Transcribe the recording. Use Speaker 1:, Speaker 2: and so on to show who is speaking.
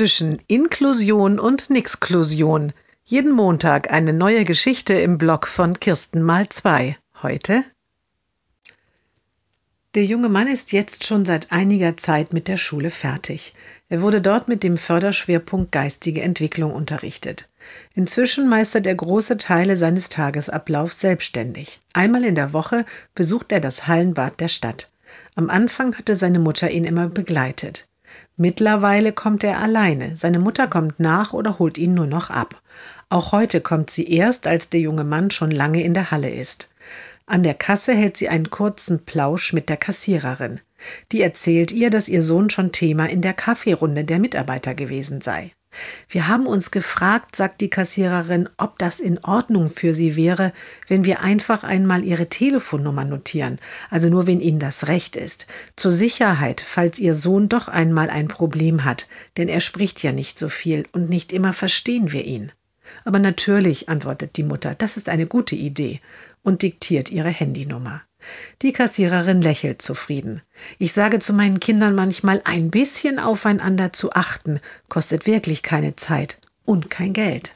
Speaker 1: zwischen Inklusion und Nixklusion. Jeden Montag eine neue Geschichte im Blog von Kirsten mal zwei. Heute der junge Mann ist jetzt schon seit einiger Zeit mit der Schule fertig. Er wurde dort mit dem Förderschwerpunkt geistige Entwicklung unterrichtet. Inzwischen meistert er große Teile seines Tagesablaufs selbstständig. Einmal in der Woche besucht er das Hallenbad der Stadt. Am Anfang hatte seine Mutter ihn immer begleitet. Mittlerweile kommt er alleine. Seine Mutter kommt nach oder holt ihn nur noch ab. Auch heute kommt sie erst, als der junge Mann schon lange in der Halle ist. An der Kasse hält sie einen kurzen Plausch mit der Kassiererin. Die erzählt ihr, dass ihr Sohn schon Thema in der Kaffeerunde der Mitarbeiter gewesen sei. Wir haben uns gefragt, sagt die Kassiererin, ob das in Ordnung für Sie wäre, wenn wir einfach einmal Ihre Telefonnummer notieren, also nur wenn Ihnen das recht ist, zur Sicherheit, falls Ihr Sohn doch einmal ein Problem hat, denn er spricht ja nicht so viel und nicht immer verstehen wir ihn. Aber natürlich, antwortet die Mutter, das ist eine gute Idee und diktiert ihre Handynummer. Die Kassiererin lächelt zufrieden. Ich sage zu meinen Kindern manchmal, ein bisschen aufeinander zu achten, kostet wirklich keine Zeit und kein Geld.